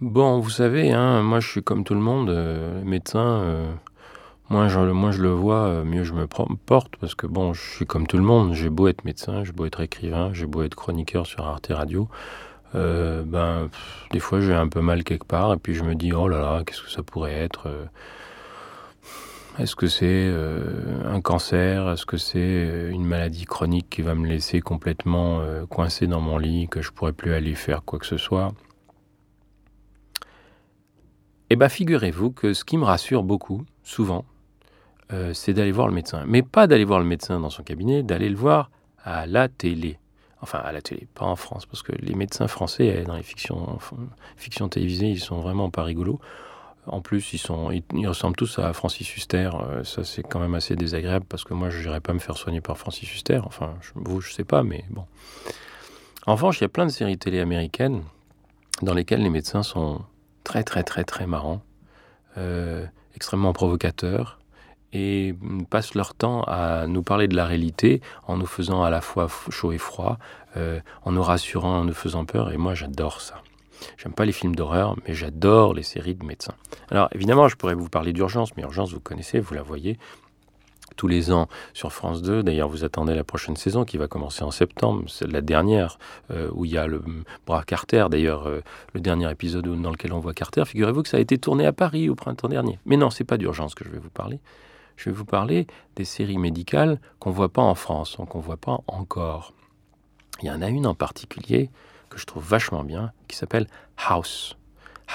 Bon, vous savez, hein, moi je suis comme tout le monde, euh, médecin, euh, moins, je, le vois, euh, mieux je me porte, parce que bon, je suis comme tout le monde, j'ai beau être médecin, j'ai beau être écrivain, j'ai beau être chroniqueur sur Arte Radio, ben, des fois j'ai un peu mal quelque part, et puis je me dis, oh là là, qu'est-ce que ça pourrait être Est-ce que c'est un cancer Est-ce que c'est une maladie chronique qui va me laisser complètement coincé dans mon lit, que je pourrais plus aller faire quoi que ce soit eh bien, figurez-vous que ce qui me rassure beaucoup, souvent, euh, c'est d'aller voir le médecin. Mais pas d'aller voir le médecin dans son cabinet, d'aller le voir à la télé. Enfin, à la télé, pas en France, parce que les médecins français, dans les fictions, télévisées, ils sont vraiment pas rigolos. En plus, ils, sont, ils, ressemblent tous à Francis Huster. Euh, ça, c'est quand même assez désagréable parce que moi, je n'irais pas me faire soigner par Francis Huster. Enfin, vous, je sais pas, mais bon. En revanche, il y a plein de séries télé américaines dans lesquelles les médecins sont très très très très marrants, euh, extrêmement provocateurs, et passent leur temps à nous parler de la réalité en nous faisant à la fois chaud et froid, euh, en nous rassurant, en nous faisant peur, et moi j'adore ça. J'aime pas les films d'horreur, mais j'adore les séries de médecins. Alors évidemment, je pourrais vous parler d'urgence, mais urgence, vous connaissez, vous la voyez, tous les ans sur France 2. D'ailleurs, vous attendez la prochaine saison qui va commencer en septembre. C'est la dernière euh, où il y a le bras Carter. D'ailleurs, euh, le dernier épisode dans lequel on voit Carter. Figurez-vous que ça a été tourné à Paris au printemps dernier. Mais non, c'est pas d'urgence que je vais vous parler. Je vais vous parler des séries médicales qu'on voit pas en France, qu'on voit pas encore. Il y en a une en particulier que je trouve vachement bien, qui s'appelle House.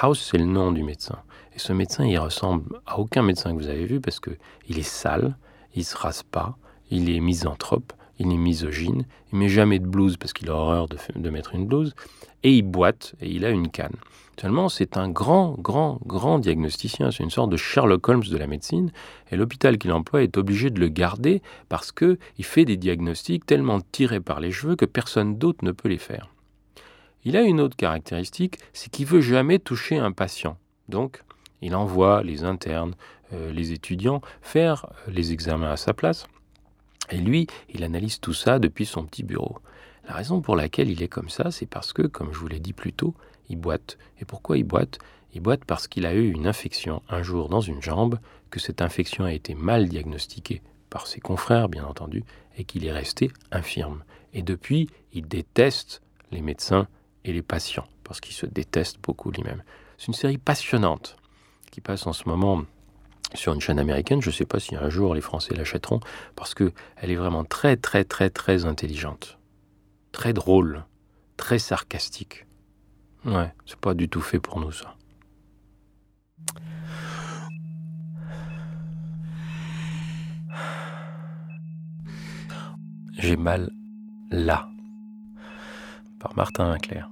House, c'est le nom du médecin. Et ce médecin, il ressemble à aucun médecin que vous avez vu parce que il est sale, il se rase pas, il est misanthrope, il est misogyne, il met jamais de blouse parce qu'il a horreur de, mettre une blouse, et il boite et il a une canne. Seulement, c'est un grand, grand, grand diagnosticien. C'est une sorte de Sherlock Holmes de la médecine. Et l'hôpital qu'il emploie est obligé de le garder parce qu'il fait des diagnostics tellement tirés par les cheveux que personne d'autre ne peut les faire. Il a une autre caractéristique, c'est qu'il veut jamais toucher un patient. Donc, il envoie les internes, euh, les étudiants faire euh, les examens à sa place. Et lui, il analyse tout ça depuis son petit bureau. La raison pour laquelle il est comme ça, c'est parce que, comme je vous l'ai dit plus tôt, il boite. Et pourquoi il boite? Il boite parce qu'il a eu une infection un jour dans une jambe, que cette infection a été mal diagnostiquée par ses confrères, bien entendu, et qu'il est resté infirme. Et depuis, il déteste les médecins et les patients, parce qu'il se déteste beaucoup lui-même. C'est une série passionnante qui passe en ce moment sur une chaîne américaine. Je ne sais pas si un jour les Français l'achèteront parce que elle est vraiment très très très très intelligente, très drôle, très sarcastique. Ouais, c'est pas du tout fait pour nous ça. J'ai mal là par Martin Clair.